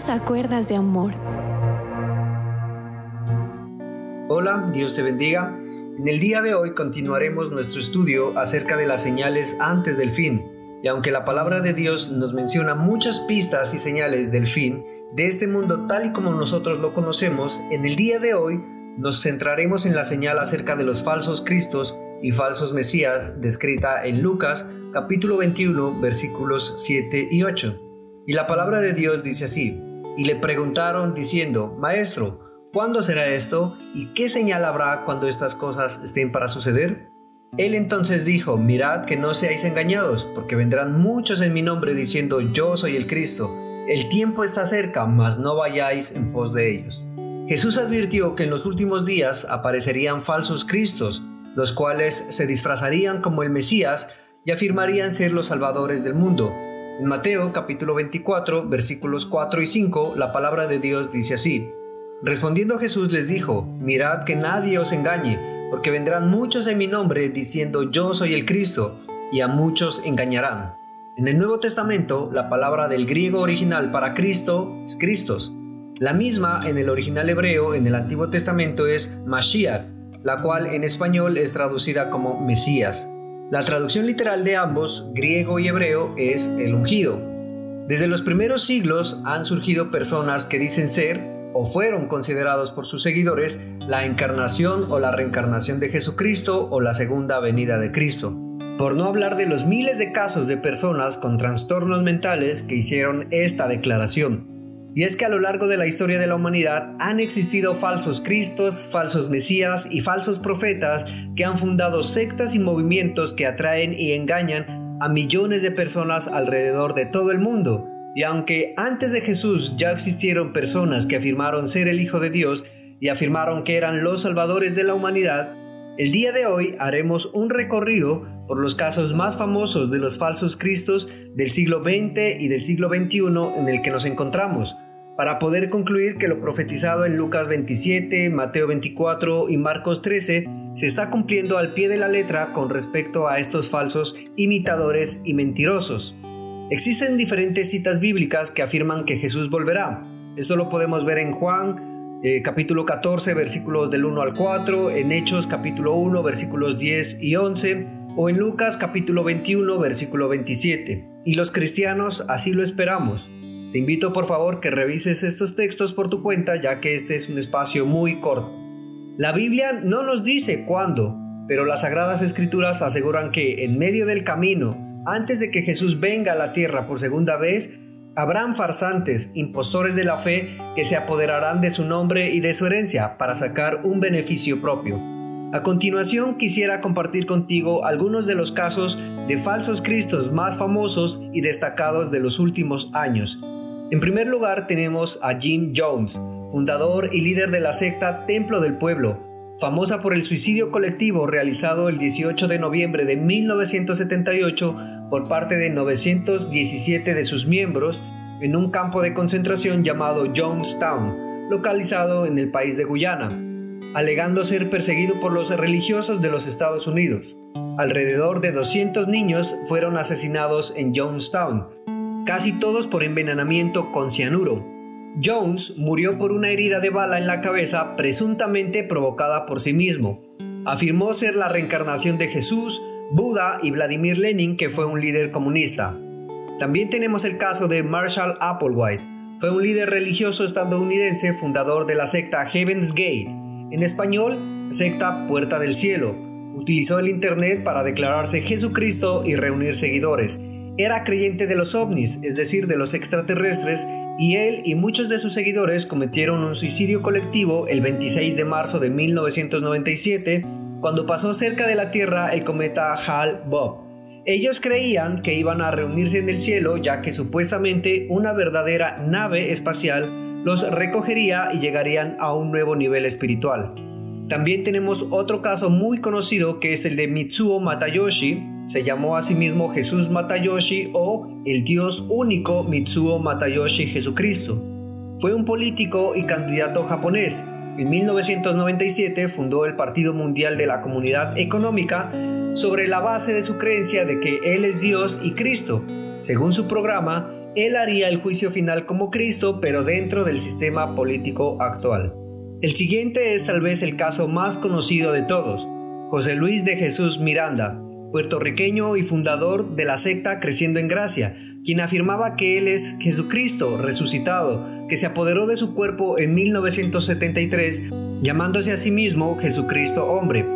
Dios a cuerdas de amor. Hola, Dios te bendiga. En el día de hoy continuaremos nuestro estudio acerca de las señales antes del fin. Y aunque la palabra de Dios nos menciona muchas pistas y señales del fin de este mundo tal y como nosotros lo conocemos, en el día de hoy nos centraremos en la señal acerca de los falsos cristos y falsos mesías descrita en Lucas capítulo 21 versículos 7 y 8. Y la palabra de Dios dice así, y le preguntaron diciendo, Maestro, ¿cuándo será esto? ¿Y qué señal habrá cuando estas cosas estén para suceder? Él entonces dijo, mirad que no seáis engañados, porque vendrán muchos en mi nombre diciendo, yo soy el Cristo. El tiempo está cerca, mas no vayáis en pos de ellos. Jesús advirtió que en los últimos días aparecerían falsos Cristos, los cuales se disfrazarían como el Mesías y afirmarían ser los salvadores del mundo. En Mateo capítulo 24 versículos 4 y 5 la palabra de Dios dice así. Respondiendo Jesús les dijo, mirad que nadie os engañe, porque vendrán muchos en mi nombre diciendo yo soy el Cristo, y a muchos engañarán. En el Nuevo Testamento la palabra del griego original para Cristo es Cristos. La misma en el original hebreo en el Antiguo Testamento es Mashiach, la cual en español es traducida como Mesías. La traducción literal de ambos, griego y hebreo, es el ungido. Desde los primeros siglos han surgido personas que dicen ser o fueron considerados por sus seguidores la encarnación o la reencarnación de Jesucristo o la segunda venida de Cristo. Por no hablar de los miles de casos de personas con trastornos mentales que hicieron esta declaración. Y es que a lo largo de la historia de la humanidad han existido falsos cristos, falsos mesías y falsos profetas que han fundado sectas y movimientos que atraen y engañan a millones de personas alrededor de todo el mundo. Y aunque antes de Jesús ya existieron personas que afirmaron ser el Hijo de Dios y afirmaron que eran los salvadores de la humanidad, el día de hoy haremos un recorrido por los casos más famosos de los falsos cristos del siglo XX y del siglo XXI en el que nos encontramos, para poder concluir que lo profetizado en Lucas 27, Mateo 24 y Marcos 13 se está cumpliendo al pie de la letra con respecto a estos falsos imitadores y mentirosos. Existen diferentes citas bíblicas que afirman que Jesús volverá. Esto lo podemos ver en Juan eh, capítulo 14 versículos del 1 al 4, en Hechos capítulo 1 versículos 10 y 11, o en Lucas capítulo 21 versículo 27. Y los cristianos así lo esperamos. Te invito por favor que revises estos textos por tu cuenta ya que este es un espacio muy corto. La Biblia no nos dice cuándo, pero las sagradas escrituras aseguran que en medio del camino, antes de que Jesús venga a la tierra por segunda vez, habrán farsantes, impostores de la fe, que se apoderarán de su nombre y de su herencia para sacar un beneficio propio. A continuación quisiera compartir contigo algunos de los casos de falsos cristos más famosos y destacados de los últimos años. En primer lugar tenemos a Jim Jones, fundador y líder de la secta Templo del Pueblo, famosa por el suicidio colectivo realizado el 18 de noviembre de 1978 por parte de 917 de sus miembros en un campo de concentración llamado Jonestown, localizado en el país de Guyana alegando ser perseguido por los religiosos de los Estados Unidos. Alrededor de 200 niños fueron asesinados en Jonestown, casi todos por envenenamiento con cianuro. Jones murió por una herida de bala en la cabeza presuntamente provocada por sí mismo. Afirmó ser la reencarnación de Jesús, Buda y Vladimir Lenin, que fue un líder comunista. También tenemos el caso de Marshall Applewhite. Fue un líder religioso estadounidense fundador de la secta Heaven's Gate, en español, secta Puerta del Cielo. Utilizó el Internet para declararse Jesucristo y reunir seguidores. Era creyente de los ovnis, es decir, de los extraterrestres, y él y muchos de sus seguidores cometieron un suicidio colectivo el 26 de marzo de 1997, cuando pasó cerca de la Tierra el cometa Hal-Bopp. Ellos creían que iban a reunirse en el cielo ya que supuestamente una verdadera nave espacial los recogería y llegarían a un nuevo nivel espiritual. También tenemos otro caso muy conocido que es el de Mitsuo Matayoshi, se llamó a sí mismo Jesús Matayoshi o el Dios único Mitsuo Matayoshi Jesucristo. Fue un político y candidato japonés. En 1997 fundó el Partido Mundial de la Comunidad Económica sobre la base de su creencia de que Él es Dios y Cristo. Según su programa, él haría el juicio final como Cristo, pero dentro del sistema político actual. El siguiente es tal vez el caso más conocido de todos. José Luis de Jesús Miranda, puertorriqueño y fundador de la secta Creciendo en Gracia, quien afirmaba que él es Jesucristo resucitado, que se apoderó de su cuerpo en 1973, llamándose a sí mismo Jesucristo hombre.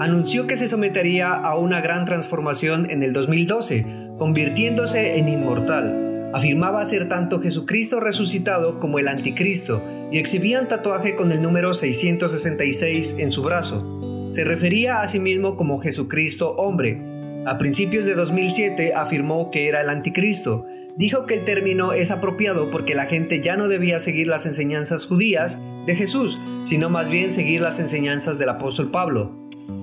Anunció que se sometería a una gran transformación en el 2012, convirtiéndose en inmortal. Afirmaba ser tanto Jesucristo resucitado como el anticristo y exhibía un tatuaje con el número 666 en su brazo. Se refería a sí mismo como Jesucristo hombre, a principios de 2007 afirmó que era el anticristo. Dijo que el término es apropiado porque la gente ya no debía seguir las enseñanzas judías de Jesús, sino más bien seguir las enseñanzas del apóstol Pablo.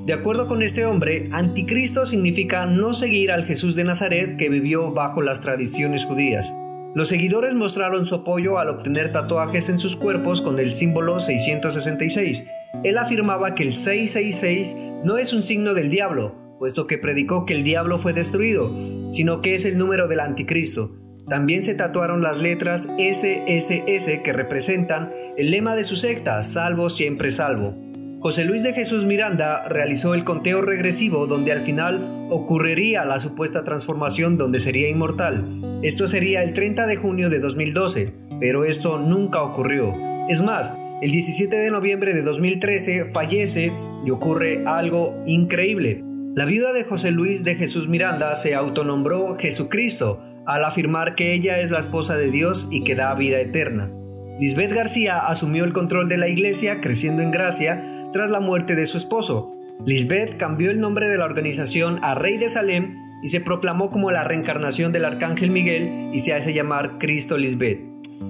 De acuerdo con este hombre, anticristo significa no seguir al Jesús de Nazaret que vivió bajo las tradiciones judías. Los seguidores mostraron su apoyo al obtener tatuajes en sus cuerpos con el símbolo 666. Él afirmaba que el 666 no es un signo del diablo, puesto que predicó que el diablo fue destruido, sino que es el número del anticristo. También se tatuaron las letras SSS que representan el lema de su secta, salvo siempre salvo. José Luis de Jesús Miranda realizó el conteo regresivo donde al final ocurriría la supuesta transformación donde sería inmortal. Esto sería el 30 de junio de 2012, pero esto nunca ocurrió. Es más, el 17 de noviembre de 2013 fallece y ocurre algo increíble. La viuda de José Luis de Jesús Miranda se autonombró Jesucristo al afirmar que ella es la esposa de Dios y que da vida eterna. Lisbeth García asumió el control de la iglesia creciendo en gracia tras la muerte de su esposo. Lisbeth cambió el nombre de la organización a Rey de Salem y se proclamó como la reencarnación del arcángel Miguel y se hace llamar Cristo Lisbeth.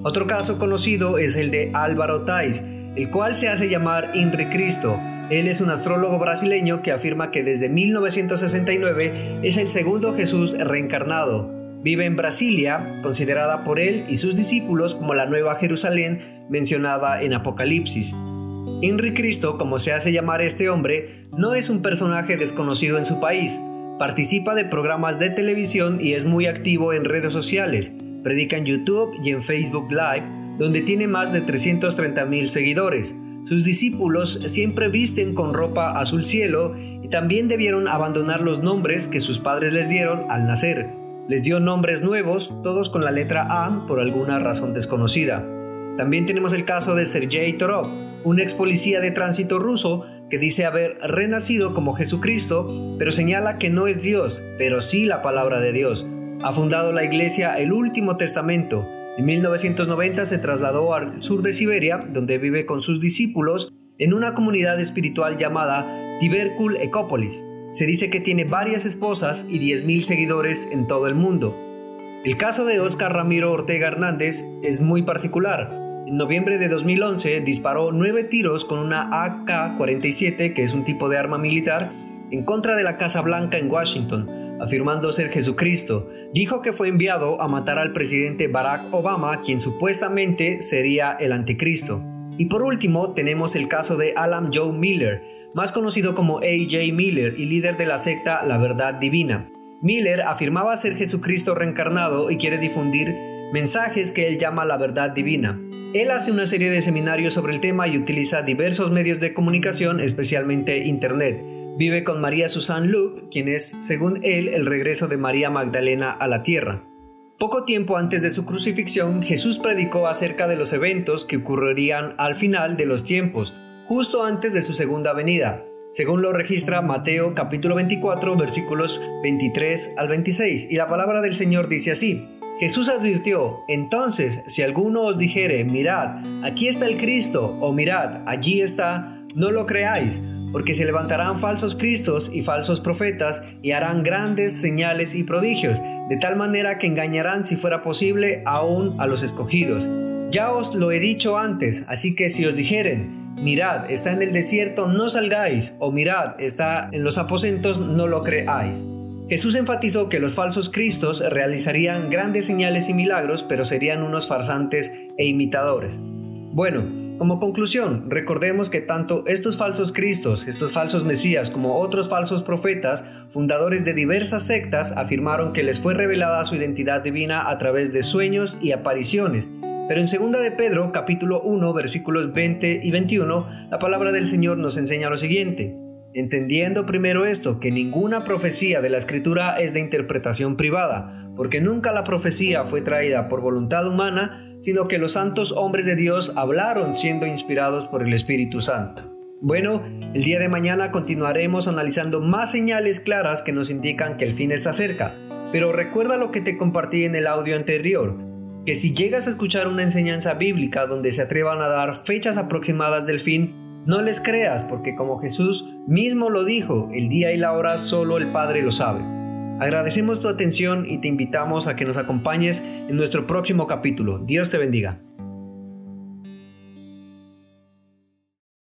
Otro caso conocido es el de Álvaro Tais, el cual se hace llamar Inri Cristo él es un astrólogo brasileño que afirma que desde 1969 es el segundo Jesús reencarnado. Vive en Brasilia, considerada por él y sus discípulos como la Nueva Jerusalén mencionada en Apocalipsis. Henry Cristo, como se hace llamar este hombre, no es un personaje desconocido en su país. Participa de programas de televisión y es muy activo en redes sociales. Predica en YouTube y en Facebook Live, donde tiene más de 330 mil seguidores. Sus discípulos siempre visten con ropa azul cielo y también debieron abandonar los nombres que sus padres les dieron al nacer. Les dio nombres nuevos, todos con la letra A por alguna razón desconocida. También tenemos el caso de Sergei Torov, un ex policía de tránsito ruso que dice haber renacido como Jesucristo, pero señala que no es Dios, pero sí la palabra de Dios. Ha fundado la iglesia El Último Testamento, en 1990 se trasladó al sur de Siberia, donde vive con sus discípulos en una comunidad espiritual llamada Tibercul Ecópolis. Se dice que tiene varias esposas y 10.000 seguidores en todo el mundo. El caso de Oscar Ramiro Ortega Hernández es muy particular. En noviembre de 2011 disparó nueve tiros con una AK-47, que es un tipo de arma militar, en contra de la Casa Blanca en Washington, afirmando ser Jesucristo, dijo que fue enviado a matar al presidente Barack Obama, quien supuestamente sería el anticristo. Y por último tenemos el caso de Alan Joe Miller, más conocido como A.J. Miller y líder de la secta La Verdad Divina. Miller afirmaba ser Jesucristo reencarnado y quiere difundir mensajes que él llama la verdad divina. Él hace una serie de seminarios sobre el tema y utiliza diversos medios de comunicación, especialmente Internet. Vive con María Susan Luke, quien es, según él, el regreso de María Magdalena a la tierra. Poco tiempo antes de su crucifixión, Jesús predicó acerca de los eventos que ocurrirían al final de los tiempos, justo antes de su segunda venida, según lo registra Mateo capítulo 24 versículos 23 al 26, y la palabra del Señor dice así, Jesús advirtió, entonces si alguno os dijere, mirad, aquí está el Cristo, o mirad, allí está, no lo creáis, porque se levantarán falsos cristos y falsos profetas y harán grandes señales y prodigios, de tal manera que engañarán si fuera posible aún a los escogidos. Ya os lo he dicho antes, así que si os dijeren, mirad, está en el desierto, no salgáis, o mirad, está en los aposentos, no lo creáis. Jesús enfatizó que los falsos cristos realizarían grandes señales y milagros, pero serían unos farsantes e imitadores. Bueno, Como conclusión, recordemos que tanto estos falsos cristos, estos falsos mesías, como otros falsos profetas, fundadores de diversas sectas, afirmaron que les fue revelada su identidad divina a través de sueños y apariciones. Pero en 2 de Pedro, capítulo 1, versículos 20 y 21, la palabra del Señor nos enseña lo siguiente. Entendiendo primero esto, que ninguna profecía de la escritura es de interpretación privada, porque nunca la profecía fue traída por voluntad humana, sino que los santos hombres de Dios hablaron siendo inspirados por el Espíritu Santo. Bueno, el día de mañana continuaremos analizando más señales claras que nos indican que el fin está cerca, pero recuerda lo que te compartí en el audio anterior, que si llegas a escuchar una enseñanza bíblica donde se atrevan a dar fechas aproximadas del fin, no les creas, porque como Jesús mismo lo dijo, el día y la hora solo el Padre lo sabe. Agradecemos tu atención y te invitamos a que nos acompañes en nuestro próximo capítulo. Dios te bendiga.